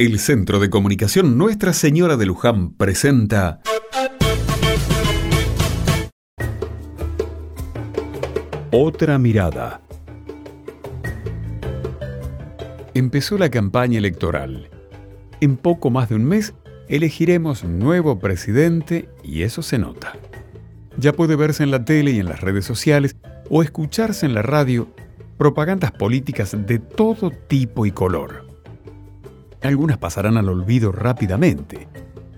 El Centro de Comunicación Nuestra Señora de Luján presenta Otra mirada. Empezó la campaña electoral. En poco más de un mes elegiremos nuevo presidente y eso se nota. Ya puede verse en la tele y en las redes sociales o escucharse en la radio propagandas políticas de todo tipo y color. Algunas pasarán al olvido rápidamente.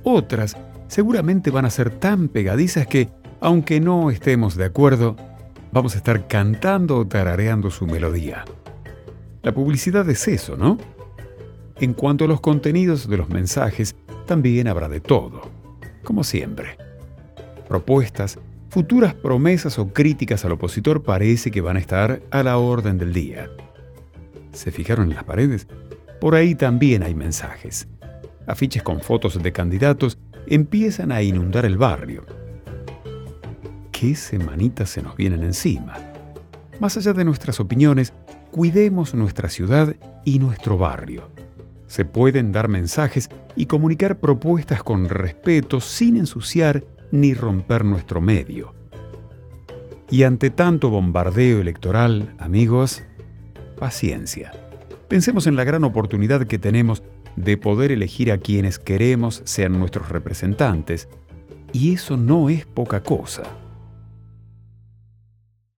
Otras seguramente van a ser tan pegadizas que, aunque no estemos de acuerdo, vamos a estar cantando o tarareando su melodía. La publicidad es eso, ¿no? En cuanto a los contenidos de los mensajes, también habrá de todo, como siempre. Propuestas, futuras promesas o críticas al opositor parece que van a estar a la orden del día. ¿Se fijaron en las paredes? Por ahí también hay mensajes. Afiches con fotos de candidatos empiezan a inundar el barrio. ¿Qué semanitas se nos vienen encima? Más allá de nuestras opiniones, cuidemos nuestra ciudad y nuestro barrio. Se pueden dar mensajes y comunicar propuestas con respeto sin ensuciar ni romper nuestro medio. Y ante tanto bombardeo electoral, amigos, paciencia. Pensemos en la gran oportunidad que tenemos de poder elegir a quienes queremos sean nuestros representantes, y eso no es poca cosa.